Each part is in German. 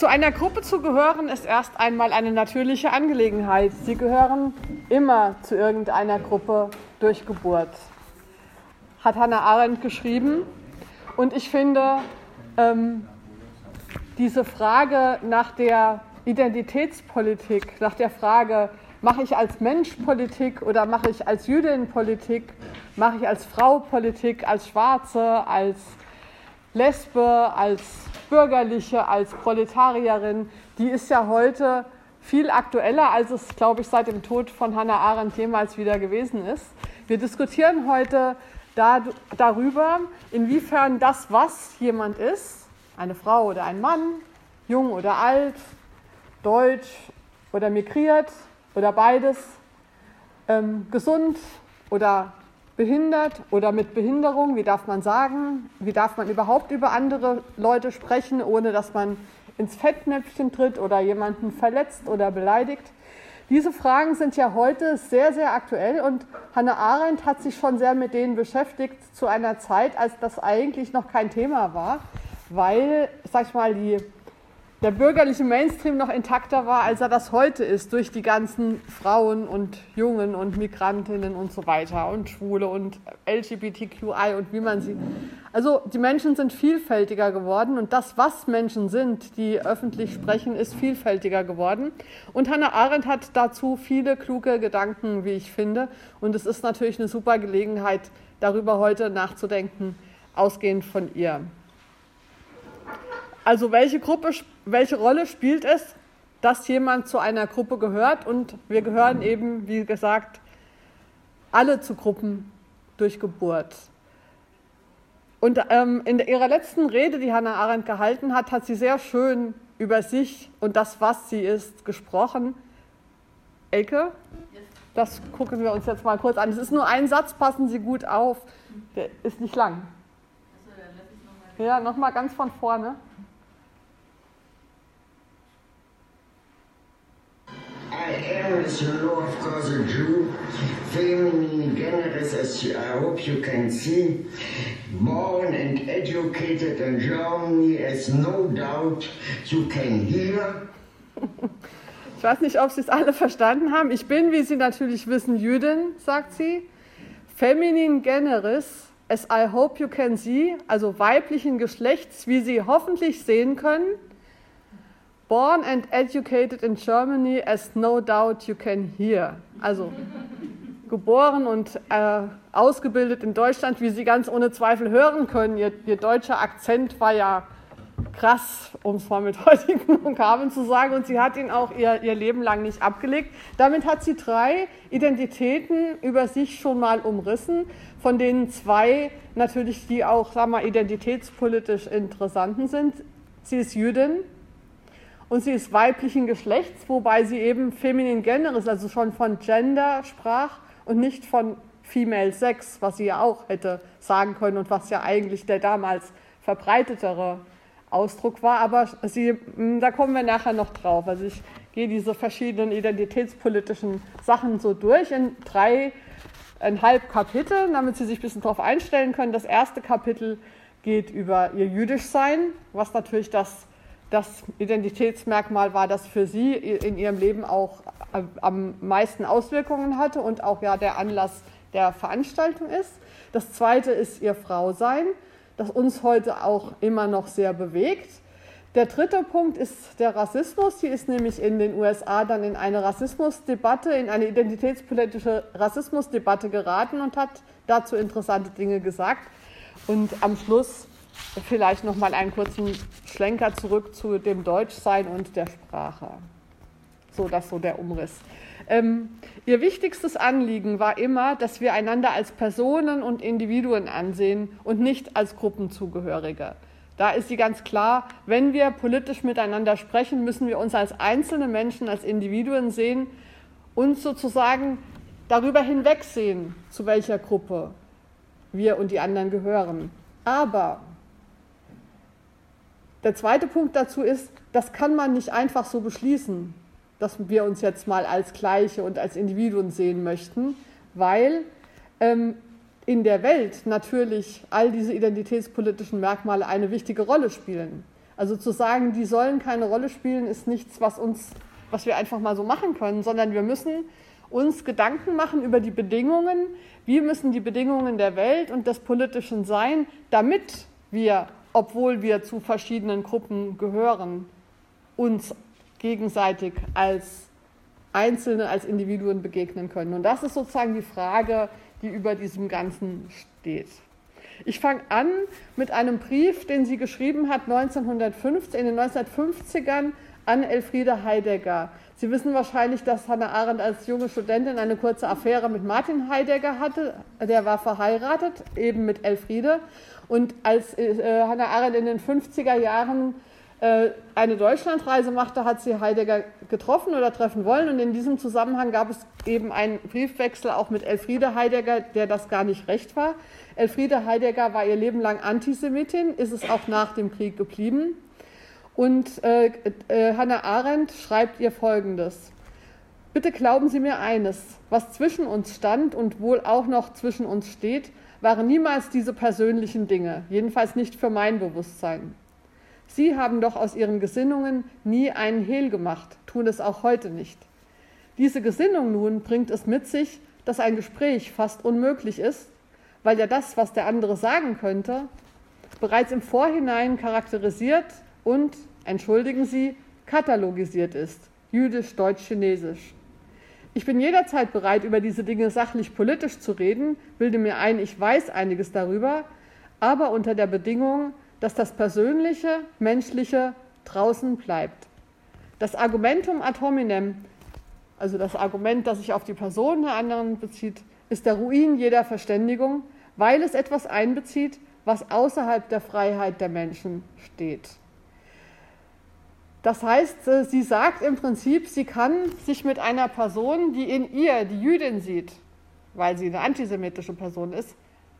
Zu einer Gruppe zu gehören ist erst einmal eine natürliche Angelegenheit. Sie gehören immer zu irgendeiner Gruppe durch Geburt. Hat Hannah Arendt geschrieben. Und ich finde, ähm, diese Frage nach der Identitätspolitik, nach der Frage, mache ich als Mensch Politik oder mache ich als Jüdin Politik, mache ich als Frau Politik, als Schwarze, als Lesbe, als Bürgerliche, als Proletarierin, die ist ja heute viel aktueller, als es, glaube ich, seit dem Tod von Hannah Arendt jemals wieder gewesen ist. Wir diskutieren heute da, darüber, inwiefern das, was jemand ist, eine Frau oder ein Mann, jung oder alt, deutsch oder migriert oder beides, ähm, gesund oder behindert oder mit Behinderung, wie darf man sagen, wie darf man überhaupt über andere Leute sprechen, ohne dass man ins Fettnäpfchen tritt oder jemanden verletzt oder beleidigt. Diese Fragen sind ja heute sehr, sehr aktuell und Hannah Arendt hat sich schon sehr mit denen beschäftigt zu einer Zeit, als das eigentlich noch kein Thema war, weil, sag ich mal, die der bürgerliche Mainstream noch intakter war, als er das heute ist, durch die ganzen Frauen und Jungen und Migrantinnen und so weiter und Schwule und LGBTQI und wie man sie. Also die Menschen sind vielfältiger geworden und das, was Menschen sind, die öffentlich sprechen, ist vielfältiger geworden. Und Hannah Arendt hat dazu viele kluge Gedanken, wie ich finde. Und es ist natürlich eine super Gelegenheit, darüber heute nachzudenken, ausgehend von ihr. Also welche Gruppe, welche Rolle spielt es, dass jemand zu einer Gruppe gehört? Und wir gehören eben, wie gesagt, alle zu Gruppen durch Geburt. Und ähm, in ihrer letzten Rede, die Hannah Arendt gehalten hat, hat sie sehr schön über sich und das, was sie ist, gesprochen. Elke, das gucken wir uns jetzt mal kurz an. Es ist nur ein Satz, passen Sie gut auf. Der ist nicht lang. Ja, nochmal ganz von vorne. I am, as you know, of course, a Jew, feminine, generous, as I hope you can see, born and educated in Germany, as no doubt you can hear. Ich weiß nicht, ob Sie es alle verstanden haben. Ich bin, wie Sie natürlich wissen, Jüdin, sagt sie. Feminin generis, as I hope you can see, also weiblichen Geschlechts, wie Sie hoffentlich sehen können. Born and educated in Germany, as no doubt you can hear. Also geboren und äh, ausgebildet in Deutschland, wie Sie ganz ohne Zweifel hören können. Ihr, ihr deutscher Akzent war ja krass, um es mal mit heutigen Vokabeln zu sagen. Und sie hat ihn auch ihr, ihr Leben lang nicht abgelegt. Damit hat sie drei Identitäten über sich schon mal umrissen, von denen zwei natürlich die auch, sagen wir, identitätspolitisch interessanten sind. Sie ist Jüdin, und sie ist weiblichen Geschlechts, wobei sie eben feminin generis, also schon von Gender sprach und nicht von Female Sex, was sie ja auch hätte sagen können und was ja eigentlich der damals verbreitetere Ausdruck war. Aber sie, hm, da kommen wir nachher noch drauf. Also ich gehe diese verschiedenen identitätspolitischen Sachen so durch in dreieinhalb Kapitel, damit Sie sich ein bisschen darauf einstellen können. Das erste Kapitel geht über ihr Jüdischsein, was natürlich das das Identitätsmerkmal war, das für sie in ihrem Leben auch am meisten Auswirkungen hatte und auch ja der Anlass der Veranstaltung ist. Das zweite ist ihr Frausein, das uns heute auch immer noch sehr bewegt. Der dritte Punkt ist der Rassismus. Sie ist nämlich in den USA dann in eine Rassismusdebatte, in eine identitätspolitische Rassismusdebatte geraten und hat dazu interessante Dinge gesagt. Und am Schluss vielleicht noch mal einen kurzen Schlenker zurück zu dem Deutschsein und der Sprache. So, das so der Umriss. Ähm, ihr wichtigstes Anliegen war immer, dass wir einander als Personen und Individuen ansehen und nicht als Gruppenzugehörige. Da ist sie ganz klar, wenn wir politisch miteinander sprechen, müssen wir uns als einzelne Menschen, als Individuen sehen und sozusagen darüber hinwegsehen, zu welcher Gruppe wir und die anderen gehören. Aber der zweite Punkt dazu ist, das kann man nicht einfach so beschließen, dass wir uns jetzt mal als Gleiche und als Individuen sehen möchten, weil ähm, in der Welt natürlich all diese identitätspolitischen Merkmale eine wichtige Rolle spielen. Also zu sagen, die sollen keine Rolle spielen, ist nichts, was uns, was wir einfach mal so machen können, sondern wir müssen uns Gedanken machen über die Bedingungen, wie müssen die Bedingungen der Welt und des Politischen sein, damit wir, obwohl wir zu verschiedenen Gruppen gehören, uns gegenseitig als Einzelne, als Individuen begegnen können. Und das ist sozusagen die Frage, die über diesem Ganzen steht. Ich fange an mit einem Brief, den sie geschrieben hat 1915, in den 1950ern an Elfriede Heidegger. Sie wissen wahrscheinlich, dass Hannah Arendt als junge Studentin eine kurze Affäre mit Martin Heidegger hatte. Der war verheiratet, eben mit Elfriede. Und als äh, Hannah Arendt in den 50er Jahren äh, eine Deutschlandreise machte, hat sie Heidegger getroffen oder treffen wollen. Und in diesem Zusammenhang gab es eben einen Briefwechsel auch mit Elfriede Heidegger, der das gar nicht recht war. Elfriede Heidegger war ihr Leben lang Antisemitin, ist es auch nach dem Krieg geblieben. Und äh, äh, Hannah Arendt schreibt ihr Folgendes. Bitte glauben Sie mir eines, was zwischen uns stand und wohl auch noch zwischen uns steht, waren niemals diese persönlichen Dinge, jedenfalls nicht für mein Bewusstsein. Sie haben doch aus Ihren Gesinnungen nie einen Hehl gemacht, tun es auch heute nicht. Diese Gesinnung nun bringt es mit sich, dass ein Gespräch fast unmöglich ist, weil ja das, was der andere sagen könnte, bereits im Vorhinein charakterisiert und entschuldigen Sie, katalogisiert ist, jüdisch, deutsch, chinesisch. Ich bin jederzeit bereit, über diese Dinge sachlich politisch zu reden, bilde mir ein, ich weiß einiges darüber, aber unter der Bedingung, dass das Persönliche, Menschliche draußen bleibt. Das Argumentum ad hominem, also das Argument, das sich auf die Person der anderen bezieht, ist der Ruin jeder Verständigung, weil es etwas einbezieht, was außerhalb der Freiheit der Menschen steht. Das heißt, äh, sie sagt im Prinzip, sie kann sich mit einer Person, die in ihr die Jüdin sieht, weil sie eine antisemitische Person ist,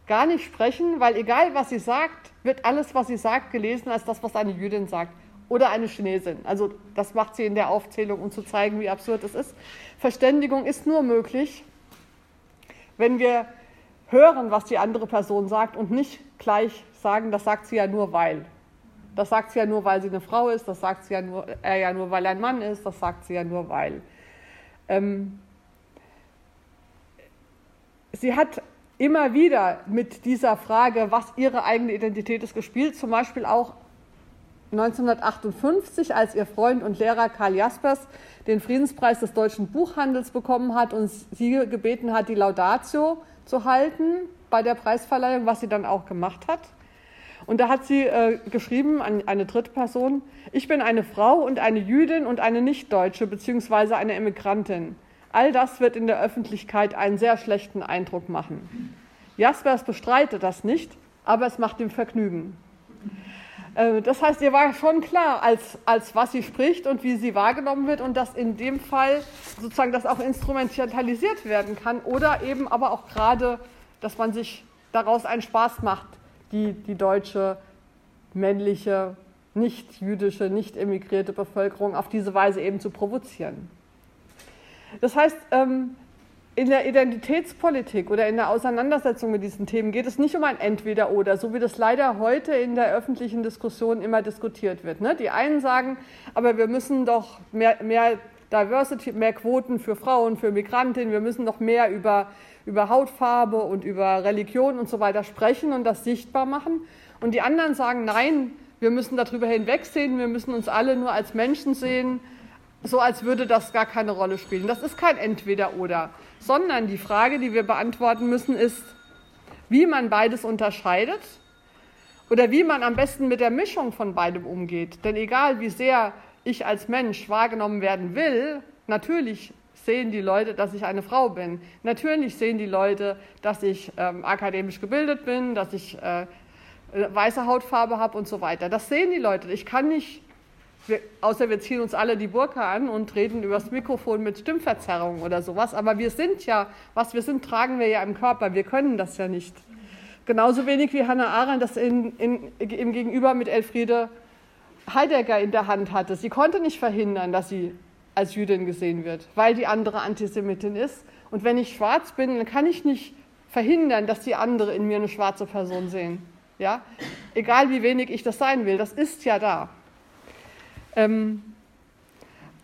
gar nicht sprechen, weil egal was sie sagt, wird alles, was sie sagt, gelesen als das, was eine Jüdin sagt oder eine Chinesin. Also das macht sie in der Aufzählung, um zu zeigen, wie absurd es ist. Verständigung ist nur möglich, wenn wir hören, was die andere Person sagt und nicht gleich sagen, das sagt sie ja nur weil. Das sagt sie ja nur, weil sie eine Frau ist, das sagt sie ja nur, er ja nur, weil er ein Mann ist, das sagt sie ja nur, weil. Ähm, sie hat immer wieder mit dieser Frage, was ihre eigene Identität ist, gespielt, zum Beispiel auch 1958, als ihr Freund und Lehrer Karl Jaspers den Friedenspreis des deutschen Buchhandels bekommen hat und sie gebeten hat, die Laudatio zu halten bei der Preisverleihung, was sie dann auch gemacht hat. Und da hat sie äh, geschrieben an eine dritte Person, ich bin eine Frau und eine Jüdin und eine Nichtdeutsche beziehungsweise eine Immigrantin. All das wird in der Öffentlichkeit einen sehr schlechten Eindruck machen. Jaspers bestreitet das nicht, aber es macht ihm Vergnügen. Äh, das heißt, ihr war schon klar, als, als was sie spricht und wie sie wahrgenommen wird und dass in dem Fall sozusagen das auch instrumentalisiert werden kann oder eben aber auch gerade, dass man sich daraus einen Spaß macht, die, die deutsche männliche, nicht jüdische, nicht emigrierte Bevölkerung auf diese Weise eben zu provozieren. Das heißt, ähm, in der Identitätspolitik oder in der Auseinandersetzung mit diesen Themen geht es nicht um ein Entweder-Oder, so wie das leider heute in der öffentlichen Diskussion immer diskutiert wird. Ne? Die einen sagen, aber wir müssen doch mehr, mehr Diversity, mehr Quoten für Frauen, für Migrantinnen, wir müssen noch mehr über über Hautfarbe und über Religion und so weiter sprechen und das sichtbar machen. Und die anderen sagen, nein, wir müssen darüber hinwegsehen, wir müssen uns alle nur als Menschen sehen, so als würde das gar keine Rolle spielen. Das ist kein Entweder-Oder, sondern die Frage, die wir beantworten müssen, ist, wie man beides unterscheidet oder wie man am besten mit der Mischung von beidem umgeht. Denn egal, wie sehr ich als Mensch wahrgenommen werden will, natürlich sehen die Leute, dass ich eine Frau bin. Natürlich sehen die Leute, dass ich ähm, akademisch gebildet bin, dass ich äh, weiße Hautfarbe habe und so weiter. Das sehen die Leute. Ich kann nicht, wir, außer wir ziehen uns alle die Burka an und reden übers Mikrofon mit Stimmverzerrung oder sowas. Aber wir sind ja, was wir sind, tragen wir ja im Körper. Wir können das ja nicht. Genauso wenig wie Hannah Arendt das in, in, im Gegenüber mit Elfriede Heidegger in der Hand hatte. Sie konnte nicht verhindern, dass sie als Jüdin gesehen wird, weil die andere Antisemitin ist. Und wenn ich schwarz bin, dann kann ich nicht verhindern, dass die andere in mir eine schwarze Person sehen. Ja? Egal wie wenig ich das sein will, das ist ja da. Ähm,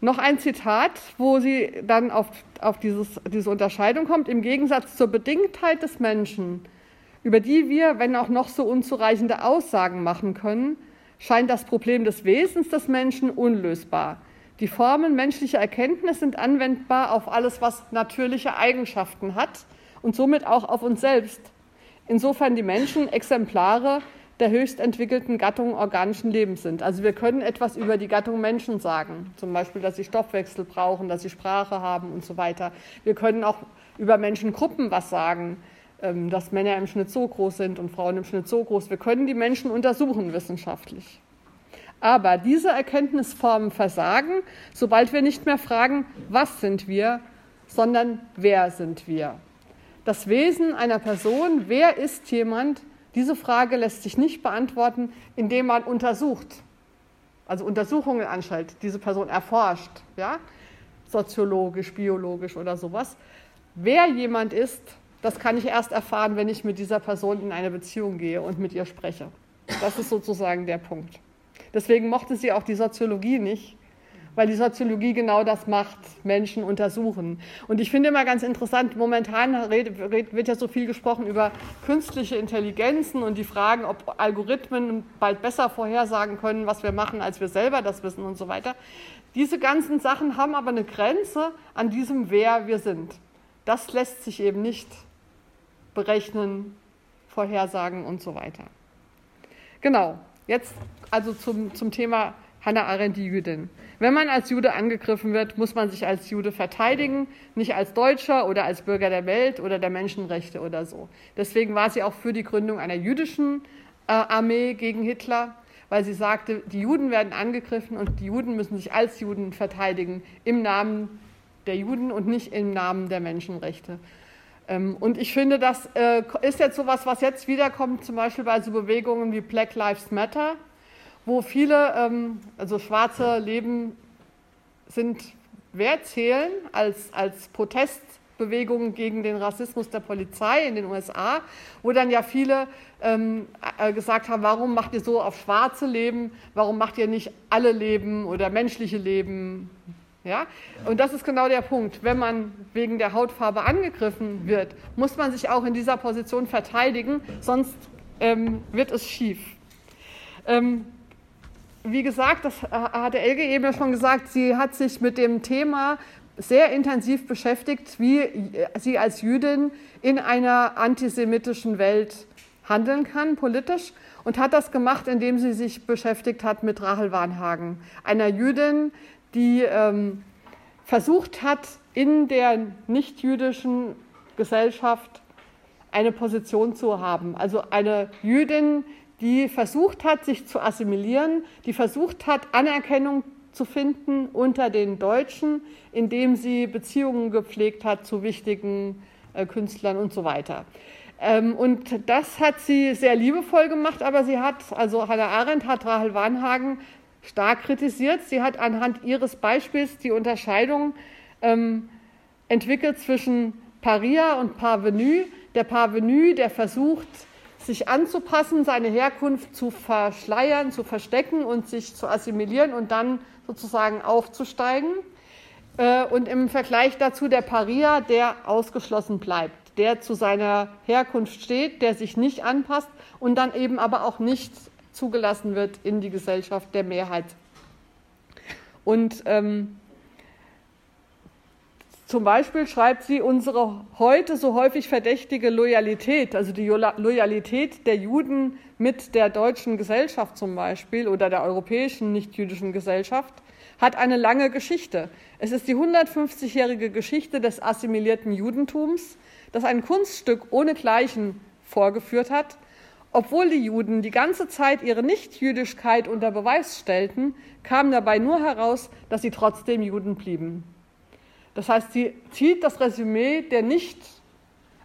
noch ein Zitat, wo sie dann auf, auf dieses, diese Unterscheidung kommt. Im Gegensatz zur Bedingtheit des Menschen, über die wir, wenn auch noch so unzureichende Aussagen machen können, scheint das Problem des Wesens des Menschen unlösbar. Die Formen menschlicher Erkenntnis sind anwendbar auf alles, was natürliche Eigenschaften hat und somit auch auf uns selbst. Insofern die Menschen Exemplare der höchst entwickelten Gattung organischen Lebens sind. Also wir können etwas über die Gattung Menschen sagen, zum Beispiel, dass sie Stoffwechsel brauchen, dass sie Sprache haben und so weiter. Wir können auch über Menschengruppen was sagen, ähm, dass Männer im Schnitt so groß sind und Frauen im Schnitt so groß. Wir können die Menschen untersuchen wissenschaftlich. Aber diese Erkenntnisformen versagen, sobald wir nicht mehr fragen, was sind wir, sondern wer sind wir. Das Wesen einer Person, wer ist jemand, diese Frage lässt sich nicht beantworten, indem man untersucht, also Untersuchungen anstellt, diese Person erforscht, ja? soziologisch, biologisch oder sowas. Wer jemand ist, das kann ich erst erfahren, wenn ich mit dieser Person in eine Beziehung gehe und mit ihr spreche. Das ist sozusagen der Punkt. Deswegen mochte sie auch die Soziologie nicht, weil die Soziologie genau das macht, Menschen untersuchen. Und ich finde immer ganz interessant, momentan wird ja so viel gesprochen über künstliche Intelligenzen und die Fragen, ob Algorithmen bald besser vorhersagen können, was wir machen, als wir selber das wissen und so weiter. Diese ganzen Sachen haben aber eine Grenze an diesem, wer wir sind. Das lässt sich eben nicht berechnen, vorhersagen und so weiter. Genau, jetzt also zum, zum Thema Hannah Arendt, die Jüdin. Wenn man als Jude angegriffen wird, muss man sich als Jude verteidigen, nicht als Deutscher oder als Bürger der Welt oder der Menschenrechte oder so. Deswegen war sie auch für die Gründung einer jüdischen äh, Armee gegen Hitler, weil sie sagte, die Juden werden angegriffen und die Juden müssen sich als Juden verteidigen im Namen der Juden und nicht im Namen der Menschenrechte. Ähm, und ich finde, das äh, ist jetzt so etwas, was jetzt wiederkommt, zum Beispiel bei so Bewegungen wie Black Lives Matter wo viele, ähm, also schwarze Leben sind wert zählen als, als Protestbewegung gegen den Rassismus der Polizei in den USA, wo dann ja viele ähm, äh, gesagt haben, warum macht ihr so auf schwarze Leben, warum macht ihr nicht alle Leben oder menschliche Leben? Ja? Und das ist genau der Punkt. Wenn man wegen der Hautfarbe angegriffen wird, muss man sich auch in dieser Position verteidigen, sonst ähm, wird es schief. Ähm, wie gesagt, das hatte Elke eben ja schon gesagt, sie hat sich mit dem Thema sehr intensiv beschäftigt, wie sie als Jüdin in einer antisemitischen Welt handeln kann, politisch, und hat das gemacht, indem sie sich beschäftigt hat mit Rachel Warnhagen, einer Jüdin, die ähm, versucht hat, in der nichtjüdischen Gesellschaft eine Position zu haben. Also eine Jüdin, die versucht hat, sich zu assimilieren, die versucht hat, Anerkennung zu finden unter den Deutschen, indem sie Beziehungen gepflegt hat zu wichtigen äh, Künstlern und so weiter. Ähm, und das hat sie sehr liebevoll gemacht, aber sie hat, also Hannah Arendt hat Rahel Warnhagen stark kritisiert. Sie hat anhand ihres Beispiels die Unterscheidung ähm, entwickelt zwischen Paria und Parvenu. Der Parvenu, der versucht, sich anzupassen, seine Herkunft zu verschleiern, zu verstecken und sich zu assimilieren und dann sozusagen aufzusteigen. Äh, und im Vergleich dazu der Paria, der ausgeschlossen bleibt, der zu seiner Herkunft steht, der sich nicht anpasst und dann eben aber auch nicht zugelassen wird in die Gesellschaft der Mehrheit. Und ähm, zum Beispiel schreibt sie, unsere heute so häufig verdächtige Loyalität, also die Loyalität der Juden mit der deutschen Gesellschaft zum Beispiel oder der europäischen nichtjüdischen Gesellschaft, hat eine lange Geschichte. Es ist die 150-jährige Geschichte des assimilierten Judentums, das ein Kunststück ohne Gleichen vorgeführt hat, obwohl die Juden die ganze Zeit ihre Nichtjüdischkeit unter Beweis stellten, kam dabei nur heraus, dass sie trotzdem Juden blieben. Das heißt, sie zieht das Resümee der nicht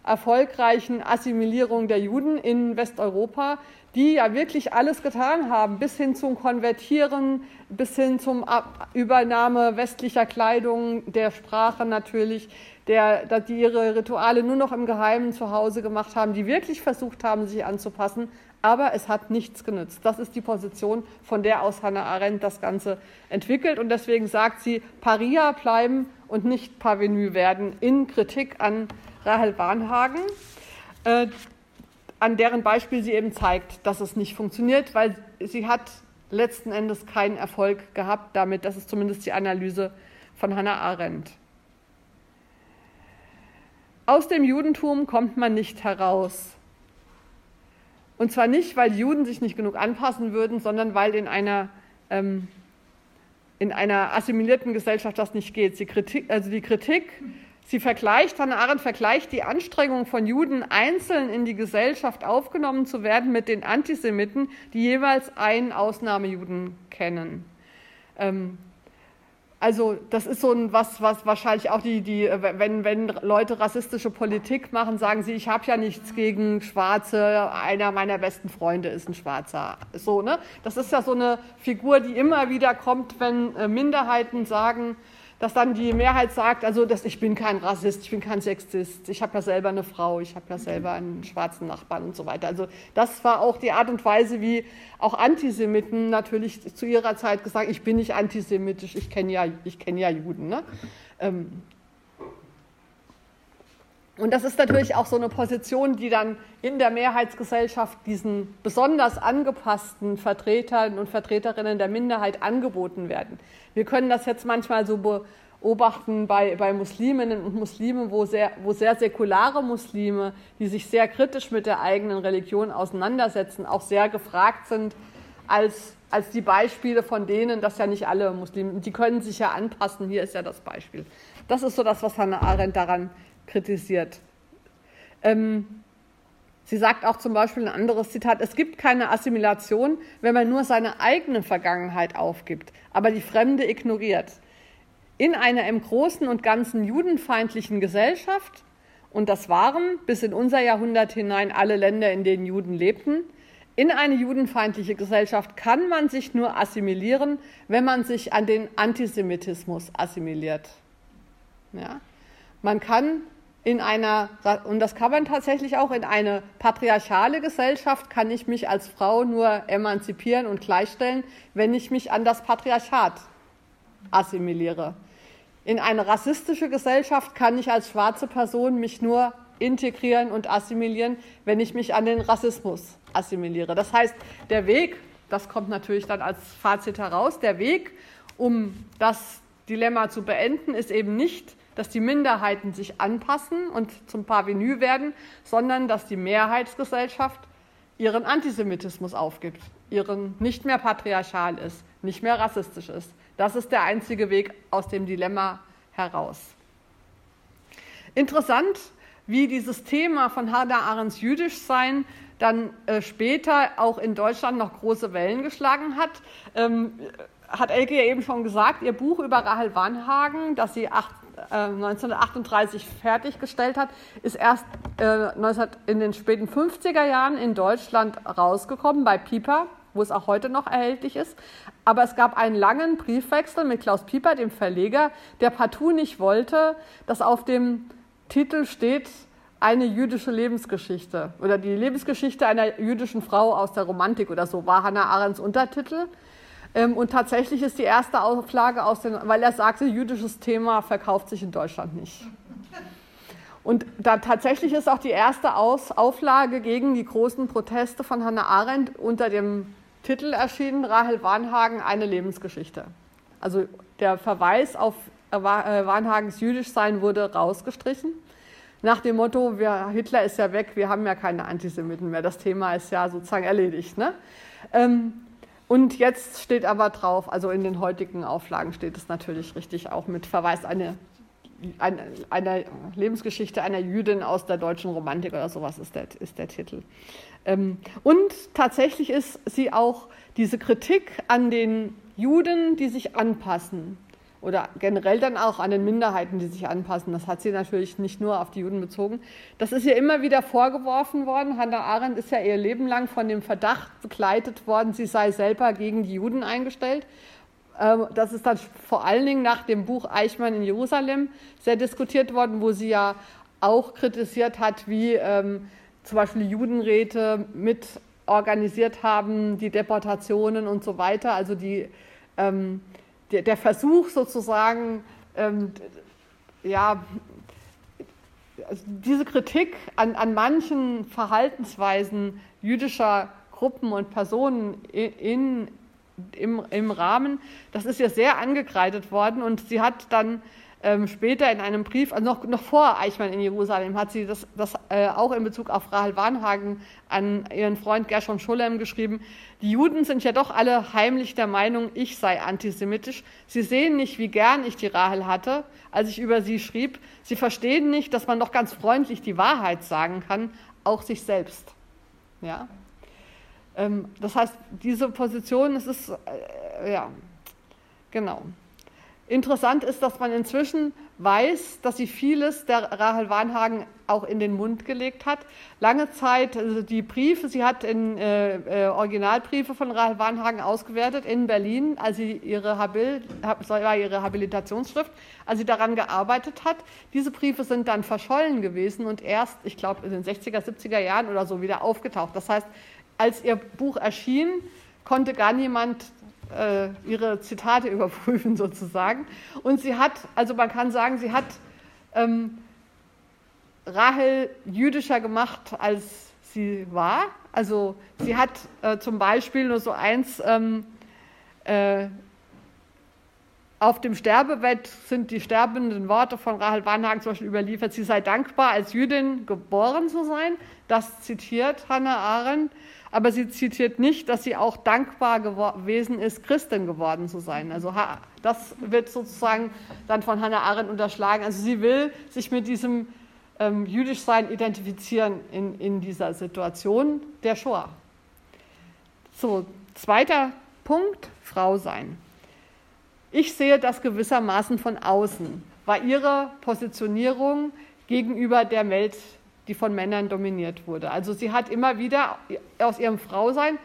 erfolgreichen Assimilierung der Juden in Westeuropa, die ja wirklich alles getan haben, bis hin zum Konvertieren, bis hin zum Übernahme westlicher Kleidung, der Sprache natürlich, der, die ihre Rituale nur noch im Geheimen zu Hause gemacht haben, die wirklich versucht haben, sich anzupassen, aber es hat nichts genützt. Das ist die Position, von der aus Hannah Arendt das Ganze entwickelt. Und deswegen sagt sie, Paria bleiben und nicht Parvenu werden in Kritik an Rahel Warnhagen, äh, an deren Beispiel sie eben zeigt, dass es nicht funktioniert, weil sie hat letzten Endes keinen Erfolg gehabt damit. Das ist zumindest die Analyse von Hannah Arendt. Aus dem Judentum kommt man nicht heraus. Und zwar nicht, weil Juden sich nicht genug anpassen würden, sondern weil in einer, ähm, in einer assimilierten Gesellschaft das nicht geht. Sie Kritik, also die Kritik, sie vergleicht, Hannah Arendt vergleicht die Anstrengung von Juden, einzeln in die Gesellschaft aufgenommen zu werden, mit den Antisemiten, die jeweils einen Ausnahmejuden kennen. Ähm, also das ist so ein was, was wahrscheinlich auch die, die wenn, wenn Leute rassistische Politik machen, sagen sie, ich habe ja nichts gegen Schwarze, einer meiner besten Freunde ist ein Schwarzer. So, ne? Das ist ja so eine Figur, die immer wieder kommt, wenn äh, Minderheiten sagen, dass dann die Mehrheit sagt, also dass ich bin kein Rassist, ich bin kein Sexist, ich habe ja selber eine Frau, ich habe ja selber einen schwarzen Nachbarn und so weiter. Also das war auch die Art und Weise, wie auch Antisemiten natürlich zu ihrer Zeit gesagt, ich bin nicht antisemitisch, ich kenne ja, ich kenn ja Juden. Ne? Ähm, und das ist natürlich auch so eine Position, die dann in der Mehrheitsgesellschaft diesen besonders angepassten Vertretern und Vertreterinnen der Minderheit angeboten werden. Wir können das jetzt manchmal so beobachten bei, bei Musliminnen und Muslimen, wo sehr, wo sehr säkulare Muslime, die sich sehr kritisch mit der eigenen Religion auseinandersetzen, auch sehr gefragt sind als, als die Beispiele von denen, dass ja nicht alle Muslime, die können sich ja anpassen, hier ist ja das Beispiel. Das ist so das, was Hannah Arendt daran kritisiert. Ähm, sie sagt auch zum Beispiel ein anderes Zitat, es gibt keine Assimilation, wenn man nur seine eigene Vergangenheit aufgibt, aber die Fremde ignoriert. In einer im Großen und Ganzen judenfeindlichen Gesellschaft, und das waren bis in unser Jahrhundert hinein alle Länder, in denen Juden lebten, in eine judenfeindliche Gesellschaft kann man sich nur assimilieren, wenn man sich an den Antisemitismus assimiliert. Ja? Man kann in einer, und das kann man tatsächlich auch in eine patriarchale Gesellschaft, kann ich mich als Frau nur emanzipieren und gleichstellen, wenn ich mich an das Patriarchat assimiliere. In eine rassistische Gesellschaft kann ich als schwarze Person mich nur integrieren und assimilieren, wenn ich mich an den Rassismus assimiliere. Das heißt, der Weg, das kommt natürlich dann als Fazit heraus, der Weg, um das Dilemma zu beenden, ist eben nicht, dass die Minderheiten sich anpassen und zum Parvenu werden, sondern dass die Mehrheitsgesellschaft ihren Antisemitismus aufgibt, ihren nicht mehr patriarchal ist, nicht mehr rassistisch ist. Das ist der einzige Weg aus dem Dilemma heraus. Interessant, wie dieses Thema von Hannah Arendts Jüdischsein dann äh, später auch in Deutschland noch große Wellen geschlagen hat. Ähm, hat Elke ja eben schon gesagt, ihr Buch über Rahel Warnhagen, das sie acht, 1938 äh, fertiggestellt hat, ist erst äh, in den späten 50er Jahren in Deutschland rausgekommen bei Pieper, wo es auch heute noch erhältlich ist. Aber es gab einen langen Briefwechsel mit Klaus Pieper, dem Verleger, der partout nicht wollte, dass auf dem Titel steht, eine jüdische Lebensgeschichte oder die Lebensgeschichte einer jüdischen Frau aus der Romantik oder so war Hannah Arendts Untertitel. Ähm, und tatsächlich ist die erste Auflage aus den, weil er sagte, jüdisches Thema verkauft sich in Deutschland nicht. Und da tatsächlich ist auch die erste Aus Auflage gegen die großen Proteste von Hannah Arendt unter dem Titel erschienen, Rahel Warnhagen, eine Lebensgeschichte. Also der Verweis auf äh, äh, Warnhagens Jüdischsein wurde rausgestrichen. Nach dem Motto, wir, Hitler ist ja weg, wir haben ja keine Antisemiten mehr. Das Thema ist ja sozusagen erledigt. Ne? Ähm, und jetzt steht aber drauf, also in den heutigen Auflagen steht es natürlich richtig auch mit Verweis eine, eine, einer Lebensgeschichte einer Jüdin aus der deutschen Romantik oder sowas ist der, ist der Titel. Ähm, und tatsächlich ist sie auch diese Kritik an den Juden, die sich anpassen oder generell dann auch an den Minderheiten, die sich anpassen. Das hat sie natürlich nicht nur auf die Juden bezogen. Das ist ihr immer wieder vorgeworfen worden. Hannah Arendt ist ja ihr Leben lang von dem Verdacht begleitet worden, sie sei selber gegen die Juden eingestellt. Ähm, das ist dann vor allen Dingen nach dem Buch Eichmann in Jerusalem sehr diskutiert worden, wo sie ja auch kritisiert hat, wie ähm, zum Beispiel Judenräte mit organisiert haben, die Deportationen und so weiter, also die, ähm, der, der, Versuch sozusagen, ähm, ja, also diese Kritik an, an manchen Verhaltensweisen jüdischer Gruppen und Personen in, in im, im Rahmen, das ist ja sehr angekreidet worden und sie hat dann ähm, später in einem Brief, also noch, noch vor Eichmann in Jerusalem, hat sie das, das äh, auch in Bezug auf Rahel Warnhagen an ihren Freund Gershon Scholem geschrieben. Die Juden sind ja doch alle heimlich der Meinung, ich sei antisemitisch. Sie sehen nicht, wie gern ich die Rahel hatte, als ich über sie schrieb. Sie verstehen nicht, dass man doch ganz freundlich die Wahrheit sagen kann, auch sich selbst. Ja? Ähm, das heißt, diese Position, es ist, äh, ja, genau. Interessant ist, dass man inzwischen weiß, dass sie vieles der Rahel Warnhagen auch in den Mund gelegt hat. Lange Zeit, also die Briefe, sie hat in äh, äh, Originalbriefe von Rahel Warnhagen ausgewertet in Berlin, als sie ihre, Habil, war ihre Habilitationsschrift, als sie daran gearbeitet hat. Diese Briefe sind dann verschollen gewesen und erst, ich glaube, in den 60er, 70er Jahren oder so wieder aufgetaucht. Das heißt, als ihr Buch erschien, konnte gar niemand äh, ihre Zitate überprüfen sozusagen. Und sie hat, also man kann sagen, sie hat ähm, Rahel jüdischer gemacht, als sie war. Also sie hat äh, zum Beispiel nur so eins, ähm, äh, auf dem Sterbebett sind die sterbenden Worte von Rahel Warnhagen zum Beispiel überliefert, sie sei dankbar, als Jüdin geboren zu sein. Das zitiert Hannah Arendt aber sie zitiert nicht, dass sie auch dankbar gewesen ist, Christin geworden zu sein. Also das wird sozusagen dann von Hannah Arendt unterschlagen. Also sie will sich mit diesem ähm, Jüdischsein identifizieren in, in dieser Situation der Shoah. So, zweiter Punkt, Frau sein. Ich sehe das gewissermaßen von außen, war ihre Positionierung gegenüber der Welt die von Männern dominiert wurde. Also sie hat immer wieder aus ihrem Frausein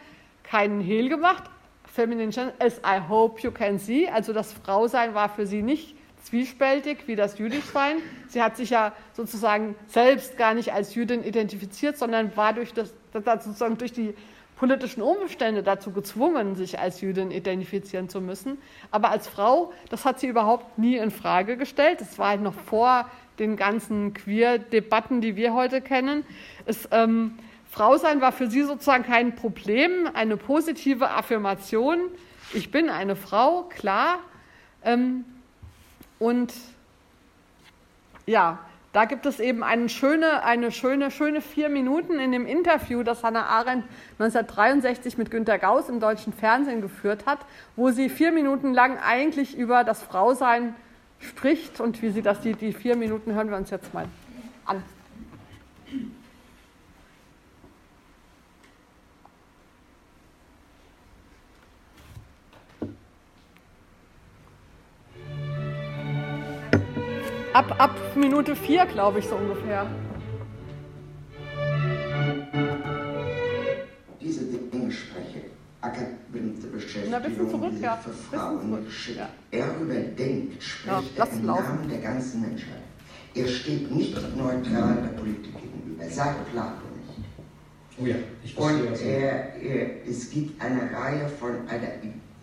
keinen Hehl gemacht. Feminine as I hope you can see. Also das Frausein war für sie nicht zwiespältig wie das Jüdischsein. Sie hat sich ja sozusagen selbst gar nicht als Jüdin identifiziert, sondern war durch, das, sozusagen durch die politischen Umstände dazu gezwungen, sich als Jüdin identifizieren zu müssen. Aber als Frau, das hat sie überhaupt nie in Frage gestellt. Das war halt noch vor den ganzen Queer-Debatten, die wir heute kennen. Es, ähm, Frau sein war für sie sozusagen kein Problem, eine positive Affirmation. Ich bin eine Frau, klar. Ähm, und ja, da gibt es eben eine schöne, eine schöne, schöne vier Minuten in dem Interview, das Hannah Arendt 1963 mit Günter Gauss im deutschen Fernsehen geführt hat, wo sie vier Minuten lang eigentlich über das Frausein spricht und wie sie das, die, die vier Minuten hören wir uns jetzt mal an. Ab, ab Minute vier, glaube ich, so ungefähr. Abgewandte Beschäftigung zurück, ja. für Frauen geschickt. Ja. Er überdenkt, spricht ja, im Namen der ganzen Menschheit. Er steht nicht neutral der Politik gegenüber, sagt Plato nicht. Oh ja, ich verstehe, Und er, er, es gibt eine Reihe von einer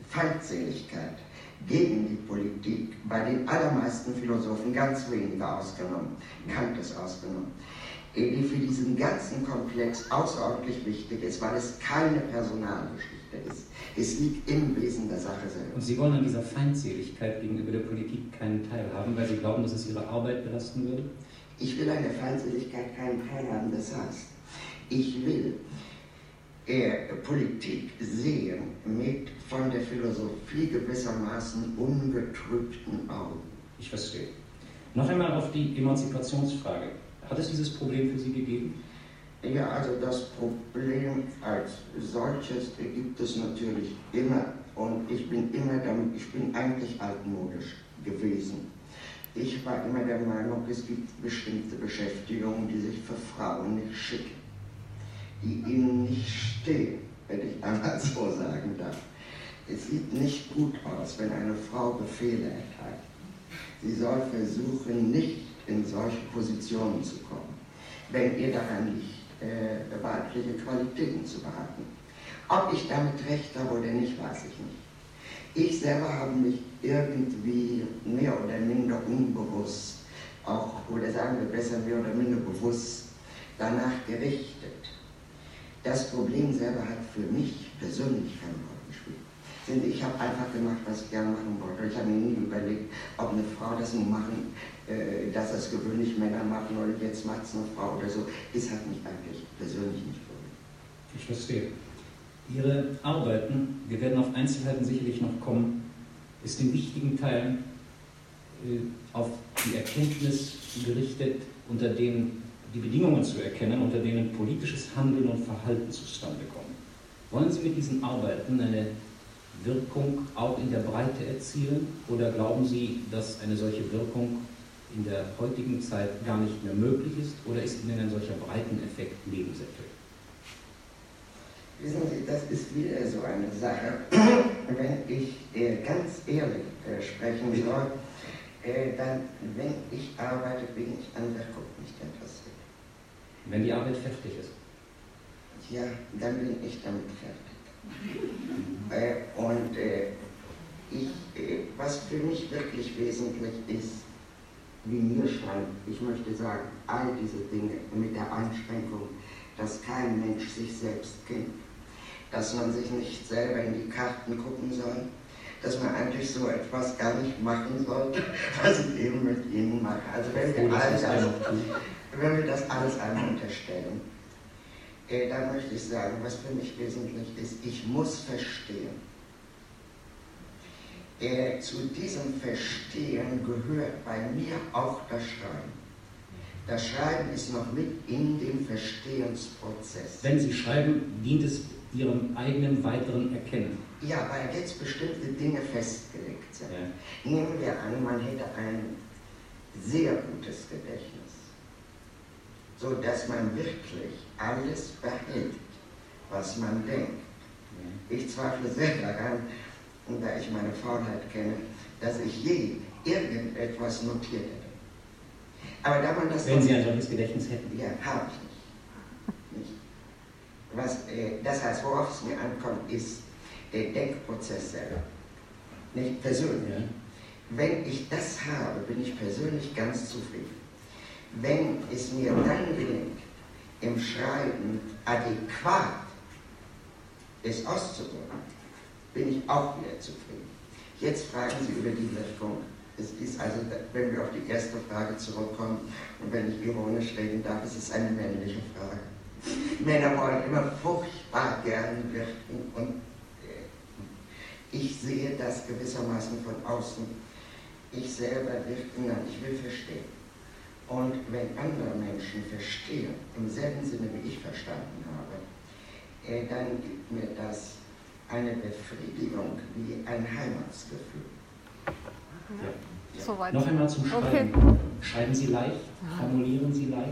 Feindseligkeit gegen die Politik, bei den allermeisten Philosophen, ganz wenige ausgenommen, Kant ist ausgenommen die für diesen ganzen Komplex außerordentlich wichtig ist, weil es keine Personalgeschichte ist. Es liegt im Wesen der Sache selbst. Und Sie wollen an dieser Feindseligkeit gegenüber der Politik keinen Teil haben, weil Sie glauben, dass es Ihre Arbeit belasten würde? Ich will an der Feindseligkeit keinen Teil haben. Das heißt, ich will äh, Politik sehen mit von der Philosophie gewissermaßen ungetrübten Augen. Ich verstehe. Noch einmal auf die Emanzipationsfrage. Hat es dieses Problem für Sie gegeben? Ja, also das Problem als solches gibt es natürlich immer und ich bin immer damit, ich bin eigentlich altmodisch gewesen. Ich war immer der Meinung, es gibt bestimmte Beschäftigungen, die sich für Frauen nicht schicken, die ihnen nicht stehen, wenn ich einmal so sagen darf. Es sieht nicht gut aus, wenn eine Frau Befehle erteilt. Sie soll versuchen, nicht in solche Positionen zu kommen. Wenn ihr daran liegt, äh, weibliche Qualitäten zu behalten. Ob ich damit recht habe oder nicht, weiß ich nicht. Ich selber habe mich irgendwie mehr oder minder unbewusst, auch, oder sagen wir besser mehr oder minder bewusst, danach gerichtet. Das Problem selber hat für mich persönlich keine Rolle gespielt. Ich habe einfach gemacht, was ich gerne machen wollte. Ich habe mir nie überlegt, ob eine Frau das nun machen, dass das gewöhnlich Männer machen oder jetzt macht es eine Frau oder so. Das hat mich eigentlich persönlich nicht berührt. Ich verstehe. Ihre Arbeiten, wir werden auf Einzelheiten sicherlich noch kommen, ist in wichtigen Teilen äh, auf die Erkenntnis gerichtet, unter denen die Bedingungen zu erkennen, unter denen politisches Handeln und Verhalten zustande kommen. Wollen Sie mit diesen Arbeiten eine Wirkung auch in der Breite erzielen oder glauben Sie, dass eine solche Wirkung in der heutigen Zeit gar nicht mehr möglich ist oder ist Ihnen ein solcher Breiteneffekt nebensächlich? Wissen Sie, das ist wieder so eine Sache. Wenn ich äh, ganz ehrlich äh, sprechen soll, äh, dann, wenn ich arbeite, bin ich an der Wirkung nicht interessiert. Wenn die Arbeit fertig ist? Ja, dann bin ich damit fertig. Äh, und äh, ich, äh, was für mich wirklich wesentlich ist, wie mir scheint, ich möchte sagen, all diese Dinge mit der Einschränkung, dass kein Mensch sich selbst kennt dass man sich nicht selber in die Karten gucken soll, dass man eigentlich so etwas gar nicht machen sollte, was ich eben mit Ihnen mache. Also wenn wir, alles, wenn wir das alles einmal unterstellen, äh, dann möchte ich sagen, was für mich wesentlich ist, ich muss verstehen. Äh, zu diesem Verstehen gehört bei mir auch das Schreiben. Das Schreiben ist noch mit in dem Verstehensprozess. Wenn Sie schreiben, dient es ihrem eigenen weiteren Erkennen. Ja, weil jetzt bestimmte Dinge festgelegt sind. Ja. Nehmen wir an, man hätte ein sehr gutes Gedächtnis, so dass man wirklich alles behält, was man denkt. Ich zweifle sehr daran, da ich meine Faulheit kenne, dass ich je irgendetwas notiert hätte. Aber da man das Wenn Sie ein solches Gedächtnis hätten. Ja, habe ich nicht. Was, äh, das heißt, worauf es mir ankommt, ist der Denkprozess selber. Nicht persönlich. Ja. Wenn ich das habe, bin ich persönlich ganz zufrieden. Wenn es mir dann gelingt, im Schreiben adäquat es auszudrücken, bin ich auch wieder zufrieden. Jetzt fragen Sie über die Wirkung. Es ist also, wenn wir auf die erste Frage zurückkommen, und wenn ich ironisch reden darf, es ist eine männliche Frage. Männer wollen immer furchtbar gern wirken und äh, ich sehe das gewissermaßen von außen. Ich selber wirken, nein, ich will verstehen. Und wenn andere Menschen verstehen, im selben Sinne wie ich verstanden habe, äh, dann gibt mir das eine Befriedigung wie ein Heimatsgefühl. Ja. Ja. Noch einmal zum Schreiben. Okay. Schreiben Sie leicht? Formulieren Sie leicht?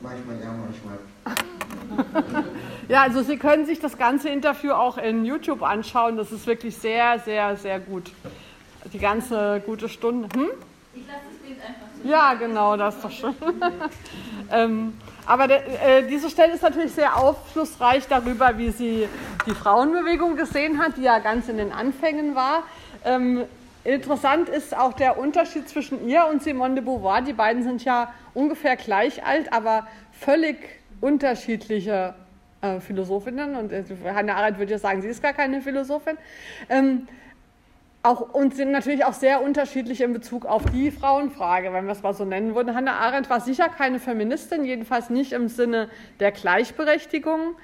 Manchmal ja, manchmal. ja, also Sie können sich das ganze Interview auch in YouTube anschauen. Das ist wirklich sehr, sehr, sehr gut. Die ganze gute Stunde. Hm? Ich lasse das Bild einfach so. Ja, genau, das ist doch schön. ähm, aber der, äh, diese Stelle ist natürlich sehr aufschlussreich darüber, wie sie die Frauenbewegung gesehen hat, die ja ganz in den Anfängen war. Ähm, Interessant ist auch der Unterschied zwischen ihr und Simone de Beauvoir. Die beiden sind ja ungefähr gleich alt, aber völlig unterschiedliche äh, Philosophinnen. Und äh, Hannah Arendt würde ja sagen, sie ist gar keine Philosophin. Ähm, auch, und sind natürlich auch sehr unterschiedlich in Bezug auf die Frauenfrage, wenn wir es mal so nennen würden. Hannah Arendt war sicher keine Feministin, jedenfalls nicht im Sinne der Gleichberechtigung.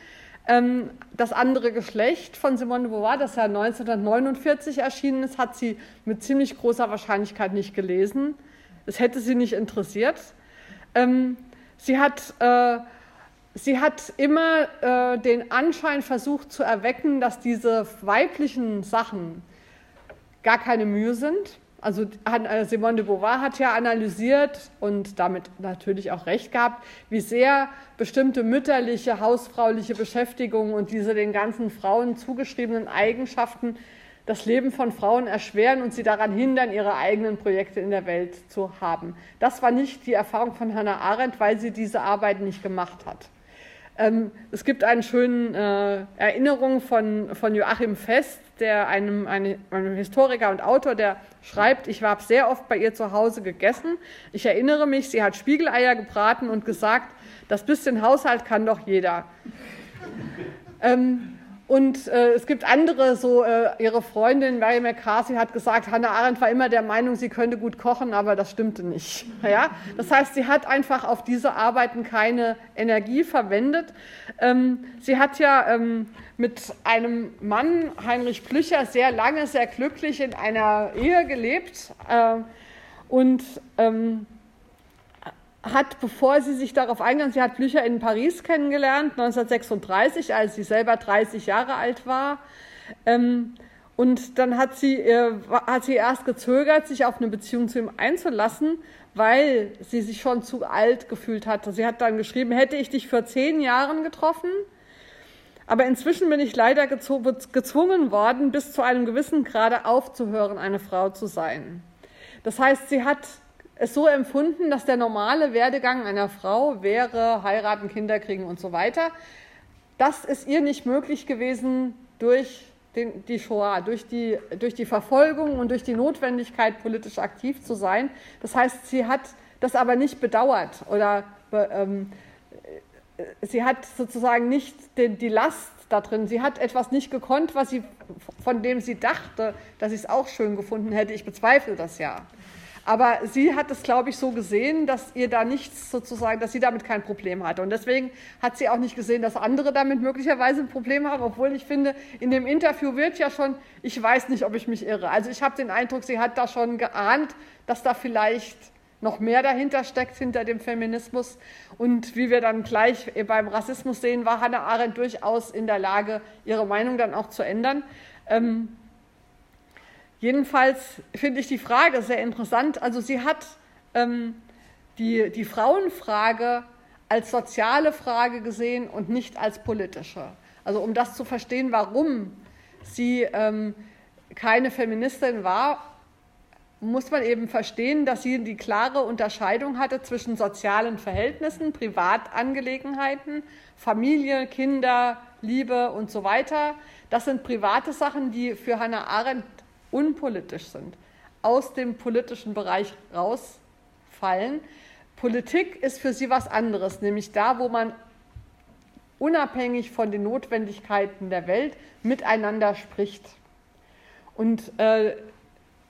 Ähm, das andere Geschlecht von Simone de Beauvoir, das ja 1949 erschienen ist, hat sie mit ziemlich großer Wahrscheinlichkeit nicht gelesen. Es hätte sie nicht interessiert. Ähm, sie, hat, äh, sie hat immer äh, den Anschein versucht zu erwecken, dass diese weiblichen Sachen gar keine Mühe sind also äh, Simone de Beauvoir hat ja analysiert und damit natürlich auch recht gehabt, wie sehr bestimmte mütterliche, hausfrauliche Beschäftigungen und diese den ganzen Frauen zugeschriebenen Eigenschaften das Leben von Frauen erschweren und sie daran hindern, ihre eigenen Projekte in der Welt zu haben. Das war nicht die Erfahrung von Hannah Arendt, weil sie diese Arbeit nicht gemacht hat. Ähm, es gibt eine schöne äh, Erinnerung von, von Joachim Fest, der einem, eine, einem Historiker und Autor, der schreibt, ich habe sehr oft bei ihr zu Hause gegessen. Ich erinnere mich, sie hat Spiegeleier gebraten und gesagt, das bisschen Haushalt kann doch jeder. ähm, und äh, es gibt andere, so äh, ihre Freundin Mary McCarthy hat gesagt, Hannah Arendt war immer der Meinung, sie könnte gut kochen, aber das stimmte nicht. Ja? Das heißt, sie hat einfach auf diese Arbeiten keine Energie verwendet. Ähm, sie hat ja ähm, mit einem Mann, Heinrich Plücher, sehr lange, sehr glücklich in einer Ehe gelebt. Äh, und ähm, hat, bevor sie sich darauf eingegangen, sie hat Blücher in Paris kennengelernt, 1936, als sie selber 30 Jahre alt war. Ähm, und dann hat sie, äh, hat sie erst gezögert, sich auf eine Beziehung zu ihm einzulassen, weil sie sich schon zu alt gefühlt hatte. Sie hat dann geschrieben, hätte ich dich vor zehn Jahren getroffen, aber inzwischen bin ich leider gezwungen worden, bis zu einem gewissen Grade aufzuhören, eine Frau zu sein. Das heißt, sie hat es so empfunden, dass der normale Werdegang einer Frau wäre heiraten, Kinder kriegen und so weiter. Das ist ihr nicht möglich gewesen durch den, die Shoah, durch die, durch die Verfolgung und durch die Notwendigkeit, politisch aktiv zu sein. Das heißt, sie hat das aber nicht bedauert oder ähm, sie hat sozusagen nicht die, die Last da drin. Sie hat etwas nicht gekonnt, was sie, von dem sie dachte, dass sie es auch schön gefunden hätte. Ich bezweifle das ja. Aber sie hat es, glaube ich, so gesehen, dass ihr da nichts sozusagen, dass sie damit kein Problem hatte. Und deswegen hat sie auch nicht gesehen, dass andere damit möglicherweise ein Problem haben, obwohl ich finde, in dem Interview wird ja schon, ich weiß nicht, ob ich mich irre. Also ich habe den Eindruck, sie hat da schon geahnt, dass da vielleicht noch mehr dahinter steckt, hinter dem Feminismus. Und wie wir dann gleich beim Rassismus sehen, war Hannah Arendt durchaus in der Lage, ihre Meinung dann auch zu ändern. Ähm, Jedenfalls finde ich die Frage sehr interessant. Also sie hat ähm, die, die Frauenfrage als soziale Frage gesehen und nicht als politische. Also um das zu verstehen, warum sie ähm, keine Feministin war, muss man eben verstehen, dass sie die klare Unterscheidung hatte zwischen sozialen Verhältnissen, Privatangelegenheiten, Familie, Kinder, Liebe und so weiter. Das sind private Sachen, die für Hannah Arendt unpolitisch sind, aus dem politischen Bereich rausfallen. Politik ist für sie was anderes, nämlich da, wo man unabhängig von den Notwendigkeiten der Welt miteinander spricht. Und äh,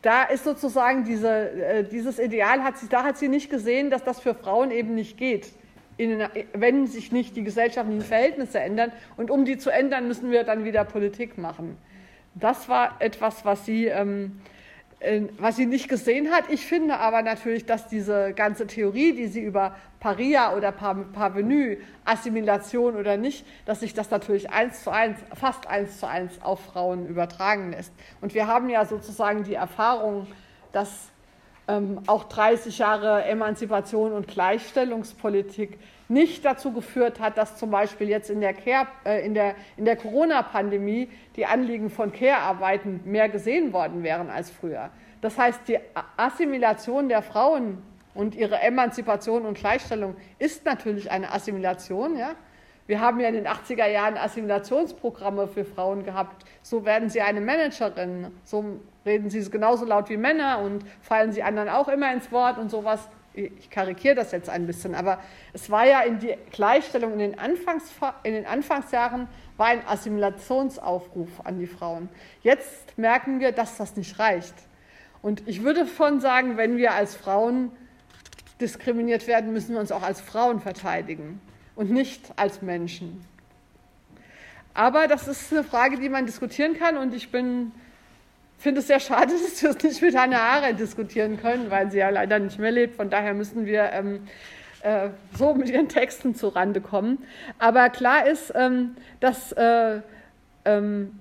da ist sozusagen diese, äh, dieses Ideal, hat sie, da hat sie nicht gesehen, dass das für Frauen eben nicht geht, in, wenn sich nicht die gesellschaftlichen Verhältnisse ändern. Und um die zu ändern, müssen wir dann wieder Politik machen. Das war etwas, was sie, ähm, äh, was sie nicht gesehen hat. Ich finde aber natürlich, dass diese ganze Theorie, die sie über Paria oder Parvenu, Assimilation oder nicht, dass sich das natürlich eins zu eins, fast eins zu eins auf Frauen übertragen lässt. Und wir haben ja sozusagen die Erfahrung, dass ähm, auch 30 Jahre Emanzipation und Gleichstellungspolitik nicht dazu geführt hat, dass zum Beispiel jetzt in der, äh, in der, in der Corona-Pandemie die Anliegen von Care-Arbeiten mehr gesehen worden wären als früher. Das heißt, die Assimilation der Frauen und ihre Emanzipation und Gleichstellung ist natürlich eine Assimilation. Ja? Wir haben ja in den 80er Jahren Assimilationsprogramme für Frauen gehabt. So werden sie eine Managerin, so reden sie genauso laut wie Männer und fallen sie anderen auch immer ins Wort und sowas ich karikiere das jetzt ein bisschen, aber es war ja in die Gleichstellung in den, Anfangs, in den Anfangsjahren war ein Assimilationsaufruf an die Frauen. Jetzt merken wir, dass das nicht reicht. Und ich würde schon sagen, wenn wir als Frauen diskriminiert werden, müssen wir uns auch als Frauen verteidigen und nicht als Menschen. Aber das ist eine Frage, die man diskutieren kann und ich bin finde es sehr schade, dass wir es nicht mit Hannah Arendt diskutieren können, weil sie ja leider nicht mehr lebt. Von daher müssen wir ähm, äh, so mit ihren Texten zurande kommen. Aber klar ist, ähm, dass äh, ähm,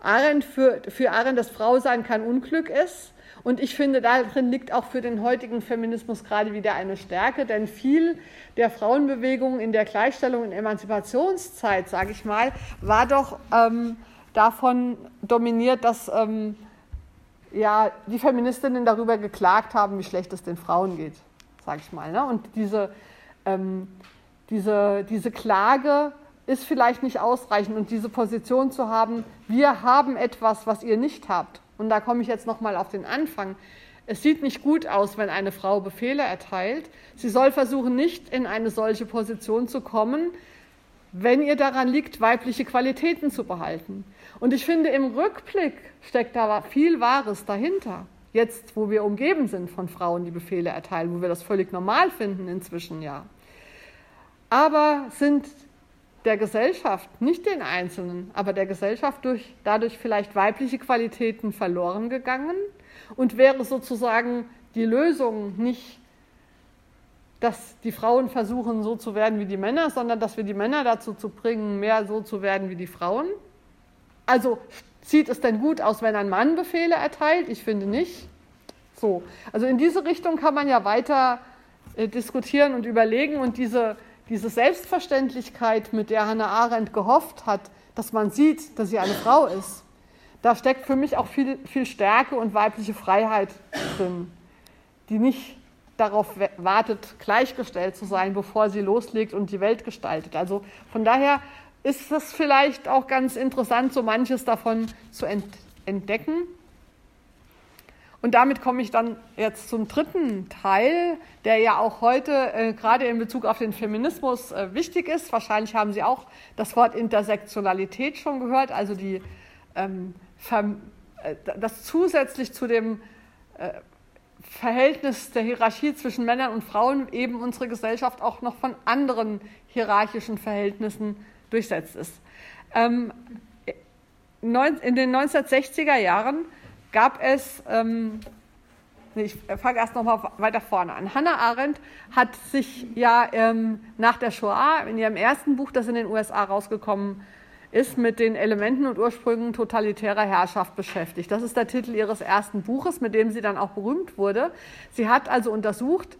Arendt für, für Arendt das Frausein kein Unglück ist. Und ich finde, darin liegt auch für den heutigen Feminismus gerade wieder eine Stärke, denn viel der Frauenbewegung in der Gleichstellung und Emanzipationszeit, sage ich mal, war doch ähm, davon dominiert, dass ähm, ja, die Feministinnen darüber geklagt haben, wie schlecht es den Frauen geht, sage ich mal. Ne? Und diese, ähm, diese, diese Klage ist vielleicht nicht ausreichend und diese Position zu haben, wir haben etwas, was ihr nicht habt. Und da komme ich jetzt nochmal auf den Anfang. Es sieht nicht gut aus, wenn eine Frau Befehle erteilt. Sie soll versuchen, nicht in eine solche Position zu kommen, wenn ihr daran liegt, weibliche Qualitäten zu behalten. Und ich finde, im Rückblick steckt da viel Wahres dahinter. Jetzt, wo wir umgeben sind von Frauen, die Befehle erteilen, wo wir das völlig normal finden inzwischen, ja. Aber sind der Gesellschaft, nicht den Einzelnen, aber der Gesellschaft durch, dadurch vielleicht weibliche Qualitäten verloren gegangen und wäre sozusagen die Lösung nicht dass die Frauen versuchen, so zu werden wie die Männer, sondern dass wir die Männer dazu zu bringen, mehr so zu werden wie die Frauen. Also sieht es denn gut aus, wenn ein Mann Befehle erteilt? Ich finde nicht. So, also in diese Richtung kann man ja weiter äh, diskutieren und überlegen und diese, diese Selbstverständlichkeit, mit der Hannah Arendt gehofft hat, dass man sieht, dass sie eine Frau ist, da steckt für mich auch viel, viel Stärke und weibliche Freiheit drin, die nicht darauf wartet, gleichgestellt zu sein, bevor sie loslegt und die Welt gestaltet. Also von daher ist es vielleicht auch ganz interessant, so manches davon zu entdecken. Und damit komme ich dann jetzt zum dritten Teil, der ja auch heute äh, gerade in Bezug auf den Feminismus äh, wichtig ist. Wahrscheinlich haben Sie auch das Wort Intersektionalität schon gehört, also die, ähm, äh, das zusätzlich zu dem äh, Verhältnis der Hierarchie zwischen Männern und Frauen eben unsere Gesellschaft auch noch von anderen hierarchischen Verhältnissen durchsetzt ist. Ähm, in den 1960er Jahren gab es, ähm, ich fange erst noch mal weiter vorne an. Hannah Arendt hat sich ja ähm, nach der Shoah in ihrem ersten Buch, das in den USA rausgekommen ist, ist mit den Elementen und Ursprüngen totalitärer Herrschaft beschäftigt. Das ist der Titel ihres ersten Buches, mit dem sie dann auch berühmt wurde. Sie hat also untersucht,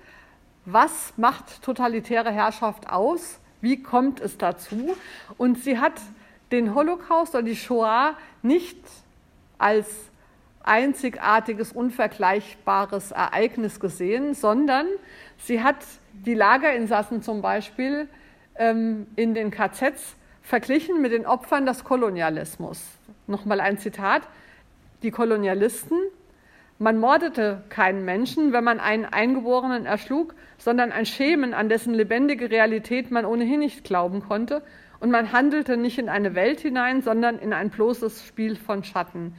was macht totalitäre Herrschaft aus, wie kommt es dazu. Und sie hat den Holocaust oder die Shoah nicht als einzigartiges, unvergleichbares Ereignis gesehen, sondern sie hat die Lagerinsassen zum Beispiel ähm, in den KZs verglichen mit den Opfern des Kolonialismus. Nochmal ein Zitat. Die Kolonialisten, man mordete keinen Menschen, wenn man einen Eingeborenen erschlug, sondern ein Schemen, an dessen lebendige Realität man ohnehin nicht glauben konnte. Und man handelte nicht in eine Welt hinein, sondern in ein bloßes Spiel von Schatten.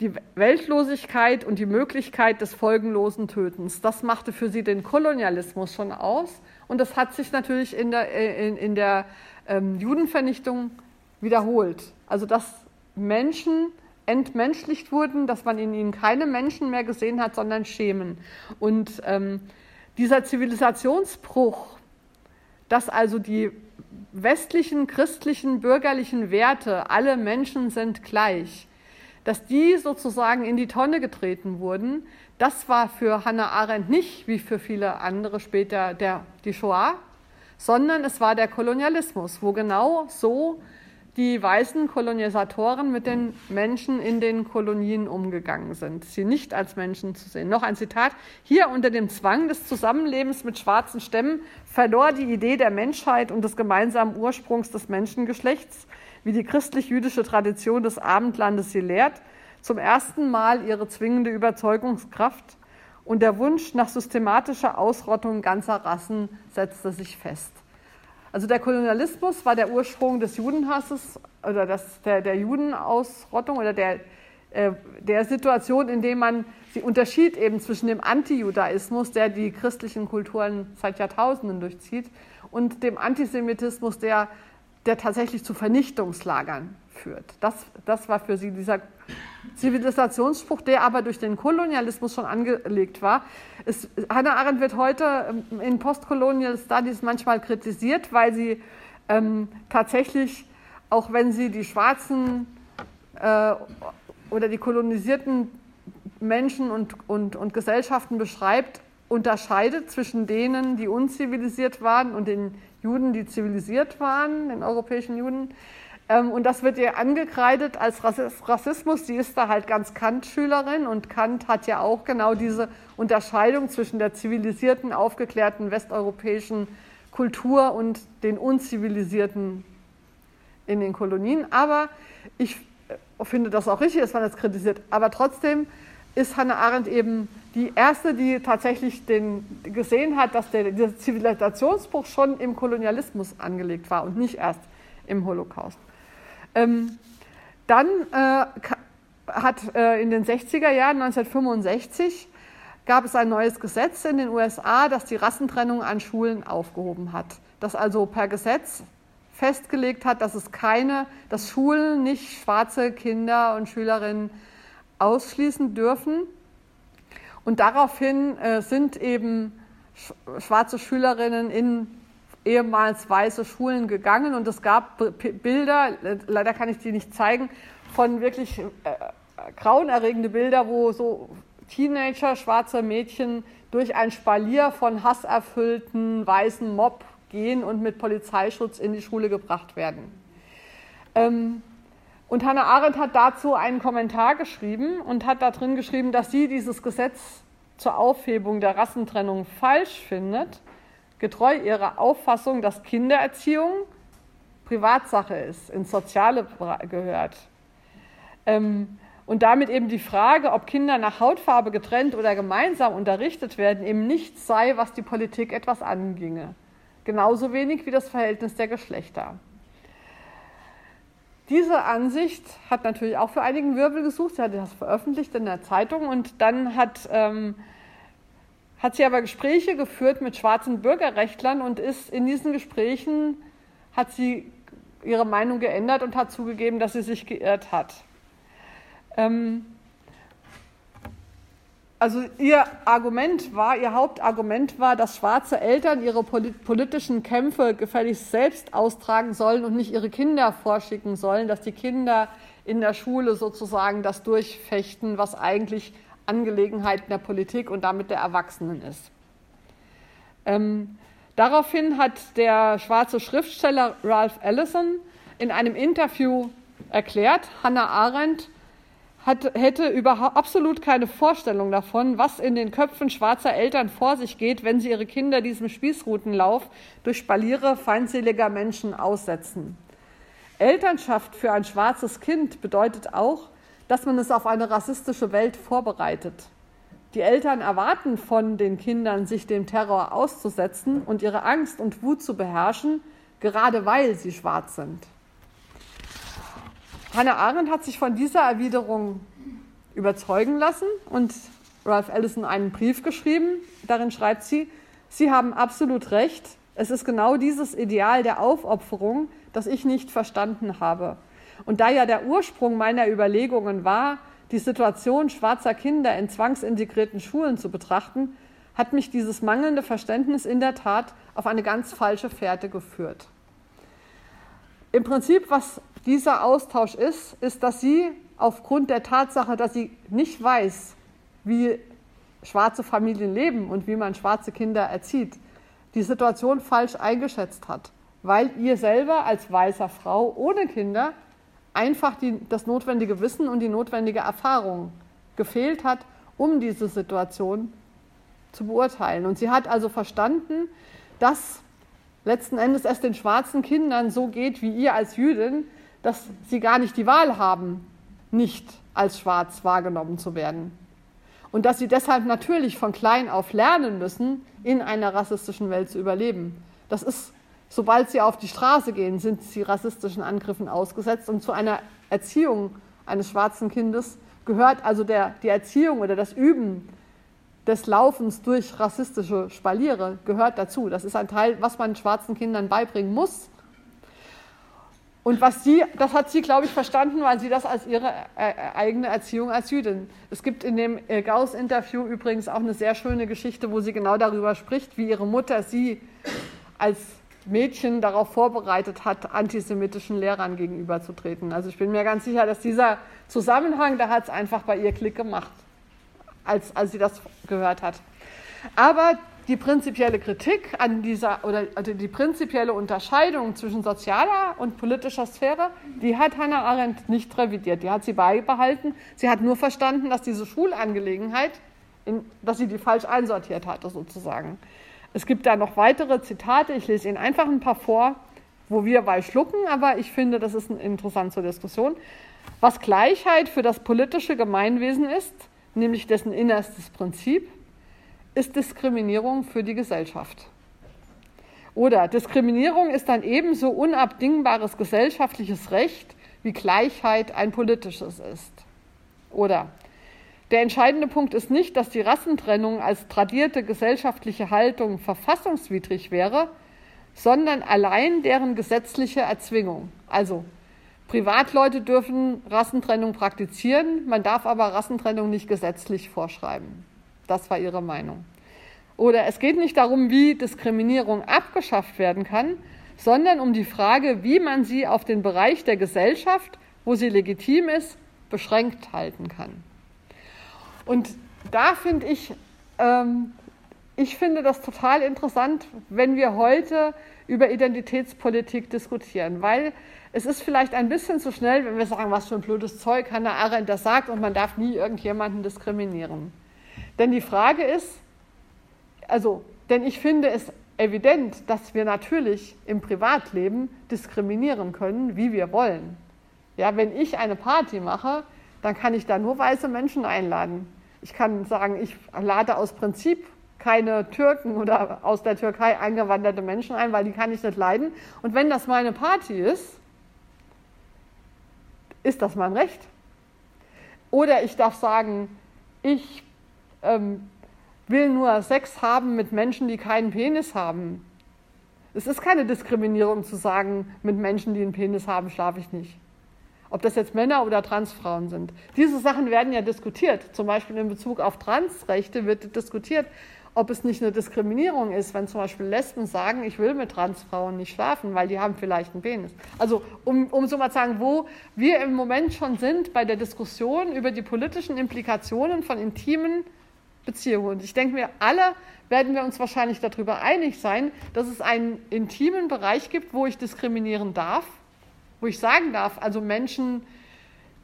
Die Weltlosigkeit und die Möglichkeit des folgenlosen Tötens, das machte für sie den Kolonialismus schon aus. Und das hat sich natürlich in der, in, in der ähm, Judenvernichtung wiederholt. Also dass Menschen entmenschlicht wurden, dass man in ihnen keine Menschen mehr gesehen hat, sondern Schemen. Und ähm, dieser Zivilisationsbruch, dass also die westlichen, christlichen, bürgerlichen Werte, alle Menschen sind gleich, dass die sozusagen in die Tonne getreten wurden, das war für Hannah Arendt nicht, wie für viele andere später, der, die Shoah, sondern es war der Kolonialismus, wo genau so die weißen Kolonisatoren mit den Menschen in den Kolonien umgegangen sind, sie nicht als Menschen zu sehen. Noch ein Zitat. Hier unter dem Zwang des Zusammenlebens mit schwarzen Stämmen verlor die Idee der Menschheit und des gemeinsamen Ursprungs des Menschengeschlechts, wie die christlich-jüdische Tradition des Abendlandes sie lehrt, zum ersten Mal ihre zwingende Überzeugungskraft und der Wunsch nach systematischer Ausrottung ganzer Rassen setzte sich fest. Also der Kolonialismus war der Ursprung des Judenhasses oder das, der, der Judenausrottung oder der, äh, der Situation, in der man sie unterschied eben zwischen dem Antijudaismus, der die christlichen Kulturen seit Jahrtausenden durchzieht, und dem Antisemitismus, der, der tatsächlich zu Vernichtungslagern führt. Das, das war für sie dieser Zivilisationsspruch, der aber durch den Kolonialismus schon angelegt war. Es, Hannah Arendt wird heute ähm, in Postcolonial Studies manchmal kritisiert, weil sie ähm, tatsächlich, auch wenn sie die schwarzen äh, oder die kolonisierten Menschen und, und, und Gesellschaften beschreibt, unterscheidet zwischen denen, die unzivilisiert waren und den Juden, die zivilisiert waren, den europäischen Juden und das wird ihr angekreidet als Rassismus. Sie ist da halt ganz Kant-Schülerin und Kant hat ja auch genau diese Unterscheidung zwischen der zivilisierten, aufgeklärten westeuropäischen Kultur und den unzivilisierten in den Kolonien. Aber ich äh, finde das auch richtig, dass man das kritisiert. Aber trotzdem ist Hannah Arendt eben die erste, die tatsächlich den, gesehen hat, dass der, der Zivilisationsbruch schon im Kolonialismus angelegt war und nicht erst im Holocaust. Ähm, dann äh, hat äh, in den 60er Jahren, 1965, gab es ein neues Gesetz in den USA, das die Rassentrennung an Schulen aufgehoben hat. Das also per Gesetz festgelegt hat, dass es keine, dass Schulen nicht schwarze Kinder und Schülerinnen ausschließen dürfen. Und daraufhin äh, sind eben schwarze Schülerinnen in ehemals weiße Schulen gegangen und es gab Bilder, leider kann ich die nicht zeigen, von wirklich äh, grauenerregende Bilder, wo so Teenager, schwarze Mädchen durch ein Spalier von hasserfüllten weißen Mob gehen und mit Polizeischutz in die Schule gebracht werden. Ähm, und Hannah Arendt hat dazu einen Kommentar geschrieben und hat da drin geschrieben, dass sie dieses Gesetz zur Aufhebung der Rassentrennung falsch findet getreu ihrer Auffassung, dass Kindererziehung Privatsache ist, ins Soziale gehört. Ähm, und damit eben die Frage, ob Kinder nach Hautfarbe getrennt oder gemeinsam unterrichtet werden, eben nichts sei, was die Politik etwas anginge. Genauso wenig wie das Verhältnis der Geschlechter. Diese Ansicht hat natürlich auch für einigen Wirbel gesucht. Sie hat das veröffentlicht in der Zeitung und dann hat ähm, hat sie aber Gespräche geführt mit schwarzen Bürgerrechtlern und ist in diesen Gesprächen, hat sie ihre Meinung geändert und hat zugegeben, dass sie sich geirrt hat. Ähm, also ihr Argument war, ihr Hauptargument war, dass schwarze Eltern ihre politischen Kämpfe gefälligst selbst austragen sollen und nicht ihre Kinder vorschicken sollen, dass die Kinder in der Schule sozusagen das durchfechten, was eigentlich Angelegenheit der Politik und damit der Erwachsenen ist. Ähm, daraufhin hat der schwarze Schriftsteller Ralph Ellison in einem Interview erklärt, Hannah Arendt hat, hätte überhaupt absolut keine Vorstellung davon, was in den Köpfen schwarzer Eltern vor sich geht, wenn sie ihre Kinder diesem Spießrutenlauf durch Spaliere feindseliger Menschen aussetzen. Elternschaft für ein schwarzes Kind bedeutet auch, dass man es auf eine rassistische Welt vorbereitet. Die Eltern erwarten von den Kindern, sich dem Terror auszusetzen und ihre Angst und Wut zu beherrschen, gerade weil sie schwarz sind. Hannah Arendt hat sich von dieser Erwiderung überzeugen lassen und Ralph Ellison einen Brief geschrieben. Darin schreibt sie, Sie haben absolut recht. Es ist genau dieses Ideal der Aufopferung, das ich nicht verstanden habe. Und da ja der Ursprung meiner Überlegungen war, die Situation schwarzer Kinder in zwangsintegrierten Schulen zu betrachten, hat mich dieses mangelnde Verständnis in der Tat auf eine ganz falsche Fährte geführt. Im Prinzip, was dieser Austausch ist, ist, dass sie aufgrund der Tatsache, dass sie nicht weiß, wie schwarze Familien leben und wie man schwarze Kinder erzieht, die Situation falsch eingeschätzt hat, weil ihr selber als weißer Frau ohne Kinder einfach die, das notwendige Wissen und die notwendige Erfahrung gefehlt hat, um diese Situation zu beurteilen. Und sie hat also verstanden, dass letzten Endes es den schwarzen Kindern so geht wie ihr als Jüdin, dass sie gar nicht die Wahl haben, nicht als schwarz wahrgenommen zu werden. Und dass sie deshalb natürlich von klein auf lernen müssen, in einer rassistischen Welt zu überleben. Das ist Sobald sie auf die Straße gehen, sind sie rassistischen Angriffen ausgesetzt. Und zu einer Erziehung eines schwarzen Kindes gehört also der, die Erziehung oder das Üben des Laufens durch rassistische Spaliere gehört dazu. Das ist ein Teil, was man schwarzen Kindern beibringen muss. Und was sie, das hat sie, glaube ich, verstanden, weil sie das als ihre äh, eigene Erziehung als Jüdin. Es gibt in dem äh, Gauss-Interview übrigens auch eine sehr schöne Geschichte, wo sie genau darüber spricht, wie ihre Mutter sie als Mädchen darauf vorbereitet hat, antisemitischen Lehrern gegenüberzutreten. Also ich bin mir ganz sicher, dass dieser Zusammenhang, da hat es einfach bei ihr Klick gemacht, als, als sie das gehört hat. Aber die prinzipielle Kritik an dieser oder also die prinzipielle Unterscheidung zwischen sozialer und politischer Sphäre, die hat Hannah Arendt nicht revidiert, die hat sie beibehalten. Sie hat nur verstanden, dass diese Schulangelegenheit, in, dass sie die falsch einsortiert hatte sozusagen. Es gibt da noch weitere Zitate, ich lese Ihnen einfach ein paar vor, wo wir bei schlucken, aber ich finde, das ist interessant zur Diskussion. Was Gleichheit für das politische Gemeinwesen ist, nämlich dessen innerstes Prinzip, ist Diskriminierung für die Gesellschaft. Oder Diskriminierung ist ein ebenso unabdingbares gesellschaftliches Recht, wie Gleichheit ein politisches ist. Oder der entscheidende Punkt ist nicht, dass die Rassentrennung als tradierte gesellschaftliche Haltung verfassungswidrig wäre, sondern allein deren gesetzliche Erzwingung. Also Privatleute dürfen Rassentrennung praktizieren, man darf aber Rassentrennung nicht gesetzlich vorschreiben. Das war ihre Meinung. Oder es geht nicht darum, wie Diskriminierung abgeschafft werden kann, sondern um die Frage, wie man sie auf den Bereich der Gesellschaft, wo sie legitim ist, beschränkt halten kann. Und da finde ich, ähm, ich finde das total interessant, wenn wir heute über Identitätspolitik diskutieren, weil es ist vielleicht ein bisschen zu schnell, wenn wir sagen, was für ein blödes Zeug Hannah Arendt das sagt und man darf nie irgendjemanden diskriminieren. Denn die Frage ist, also, denn ich finde es evident, dass wir natürlich im Privatleben diskriminieren können, wie wir wollen. Ja, wenn ich eine Party mache, dann kann ich da nur weiße Menschen einladen. Ich kann sagen, ich lade aus Prinzip keine Türken oder aus der Türkei eingewanderte Menschen ein, weil die kann ich nicht leiden. Und wenn das meine Party ist, ist das mein Recht. Oder ich darf sagen, ich ähm, will nur Sex haben mit Menschen, die keinen Penis haben. Es ist keine Diskriminierung zu sagen, mit Menschen, die einen Penis haben, schlafe ich nicht. Ob das jetzt Männer oder Transfrauen sind. Diese Sachen werden ja diskutiert. Zum Beispiel in Bezug auf Transrechte wird diskutiert, ob es nicht eine Diskriminierung ist, wenn zum Beispiel Lesben sagen, ich will mit Transfrauen nicht schlafen, weil die haben vielleicht einen Penis. Also um, um so mal zu sagen, wo wir im Moment schon sind bei der Diskussion über die politischen Implikationen von intimen Beziehungen. Und ich denke mir, alle werden wir uns wahrscheinlich darüber einig sein, dass es einen intimen Bereich gibt, wo ich diskriminieren darf, wo ich sagen darf, also Menschen,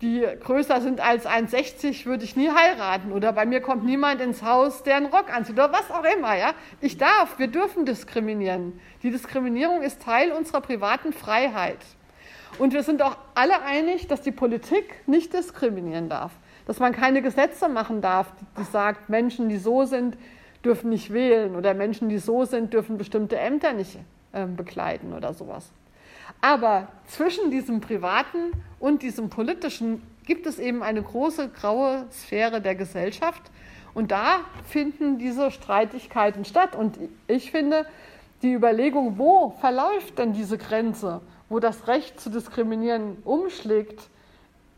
die größer sind als 1,60 würde ich nie heiraten oder bei mir kommt niemand ins Haus, der einen Rock anzieht oder was auch immer. Ja? Ich darf, wir dürfen diskriminieren. Die Diskriminierung ist Teil unserer privaten Freiheit. Und wir sind auch alle einig, dass die Politik nicht diskriminieren darf, dass man keine Gesetze machen darf, die sagt, Menschen, die so sind, dürfen nicht wählen oder Menschen, die so sind, dürfen bestimmte Ämter nicht äh, bekleiden oder sowas. Aber zwischen diesem privaten und diesem politischen gibt es eben eine große graue Sphäre der Gesellschaft. Und da finden diese Streitigkeiten statt. Und ich finde, die Überlegung, wo verläuft denn diese Grenze, wo das Recht zu diskriminieren umschlägt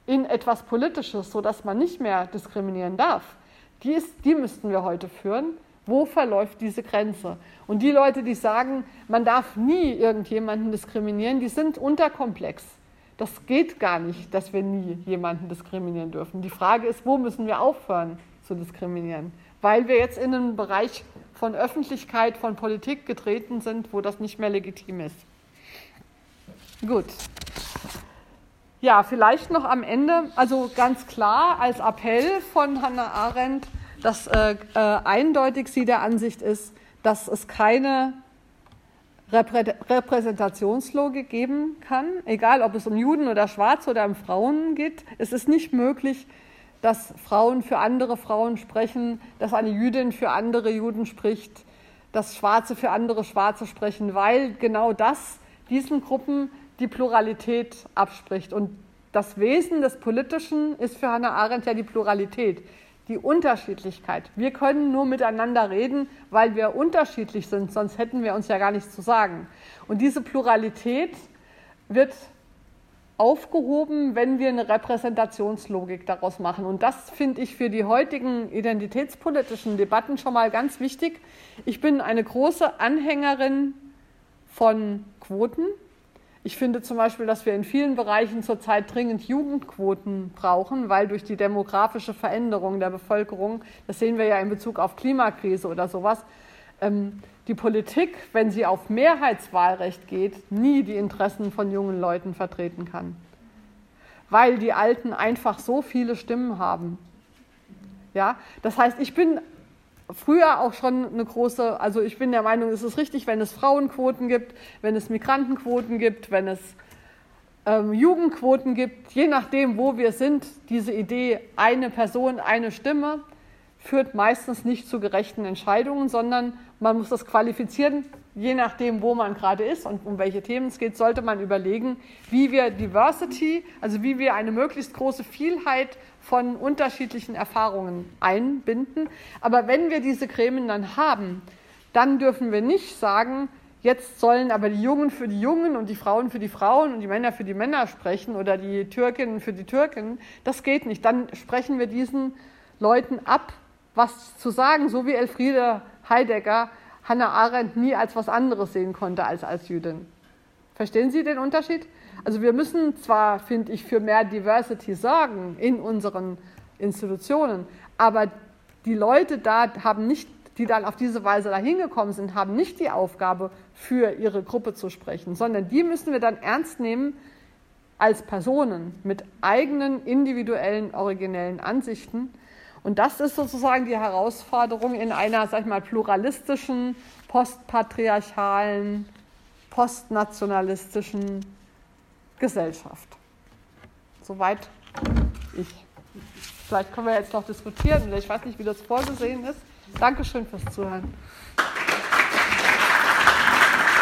in etwas Politisches, sodass man nicht mehr diskriminieren darf, die, ist, die müssten wir heute führen. Wo verläuft diese Grenze? Und die Leute, die sagen, man darf nie irgendjemanden diskriminieren, die sind unterkomplex. Das geht gar nicht, dass wir nie jemanden diskriminieren dürfen. Die Frage ist, wo müssen wir aufhören zu diskriminieren? Weil wir jetzt in einen Bereich von Öffentlichkeit, von Politik getreten sind, wo das nicht mehr legitim ist. Gut. Ja, vielleicht noch am Ende, also ganz klar als Appell von Hannah Arendt, dass äh, äh, eindeutig sie der Ansicht ist, dass es keine Reprä Repräsentationslogik geben kann, egal ob es um Juden oder Schwarze oder um Frauen geht. Es ist nicht möglich, dass Frauen für andere Frauen sprechen, dass eine Jüdin für andere Juden spricht, dass Schwarze für andere Schwarze sprechen, weil genau das diesen Gruppen die Pluralität abspricht. Und das Wesen des Politischen ist für Hannah Arendt ja die Pluralität die Unterschiedlichkeit. Wir können nur miteinander reden, weil wir unterschiedlich sind, sonst hätten wir uns ja gar nichts zu sagen. Und diese Pluralität wird aufgehoben, wenn wir eine Repräsentationslogik daraus machen. Und das finde ich für die heutigen identitätspolitischen Debatten schon mal ganz wichtig. Ich bin eine große Anhängerin von Quoten. Ich finde zum Beispiel, dass wir in vielen Bereichen zurzeit dringend Jugendquoten brauchen, weil durch die demografische Veränderung der Bevölkerung, das sehen wir ja in Bezug auf Klimakrise oder sowas, ähm, die Politik, wenn sie auf Mehrheitswahlrecht geht, nie die Interessen von jungen Leuten vertreten kann. Weil die Alten einfach so viele Stimmen haben. Ja, das heißt, ich bin früher auch schon eine große, also ich bin der Meinung, es ist richtig, wenn es Frauenquoten gibt, wenn es Migrantenquoten gibt, wenn es ähm, Jugendquoten gibt, je nachdem, wo wir sind, diese Idee, eine Person, eine Stimme, führt meistens nicht zu gerechten Entscheidungen, sondern man muss das qualifizieren, je nachdem, wo man gerade ist und um welche Themen es geht, sollte man überlegen, wie wir Diversity, also wie wir eine möglichst große Vielheit von unterschiedlichen Erfahrungen einbinden. Aber wenn wir diese Gremien dann haben, dann dürfen wir nicht sagen, jetzt sollen aber die Jungen für die Jungen und die Frauen für die Frauen und die Männer für die Männer sprechen oder die Türkinnen für die Türken. Das geht nicht. Dann sprechen wir diesen Leuten ab, was zu sagen, so wie Elfriede Heidegger Hannah Arendt nie als was anderes sehen konnte als als Jüdin. Verstehen Sie den Unterschied? Also wir müssen zwar, finde ich, für mehr Diversity sorgen in unseren Institutionen, aber die Leute da haben nicht, die dann auf diese Weise dahin gekommen sind, haben nicht die Aufgabe, für ihre Gruppe zu sprechen, sondern die müssen wir dann ernst nehmen als Personen mit eigenen individuellen, originellen Ansichten und das ist sozusagen die Herausforderung in einer, sag ich mal, pluralistischen, postpatriarchalen, postnationalistischen Gesellschaft. Soweit ich. Vielleicht können wir jetzt noch diskutieren. Ich weiß nicht, wie das vorgesehen ist. Dankeschön fürs Zuhören.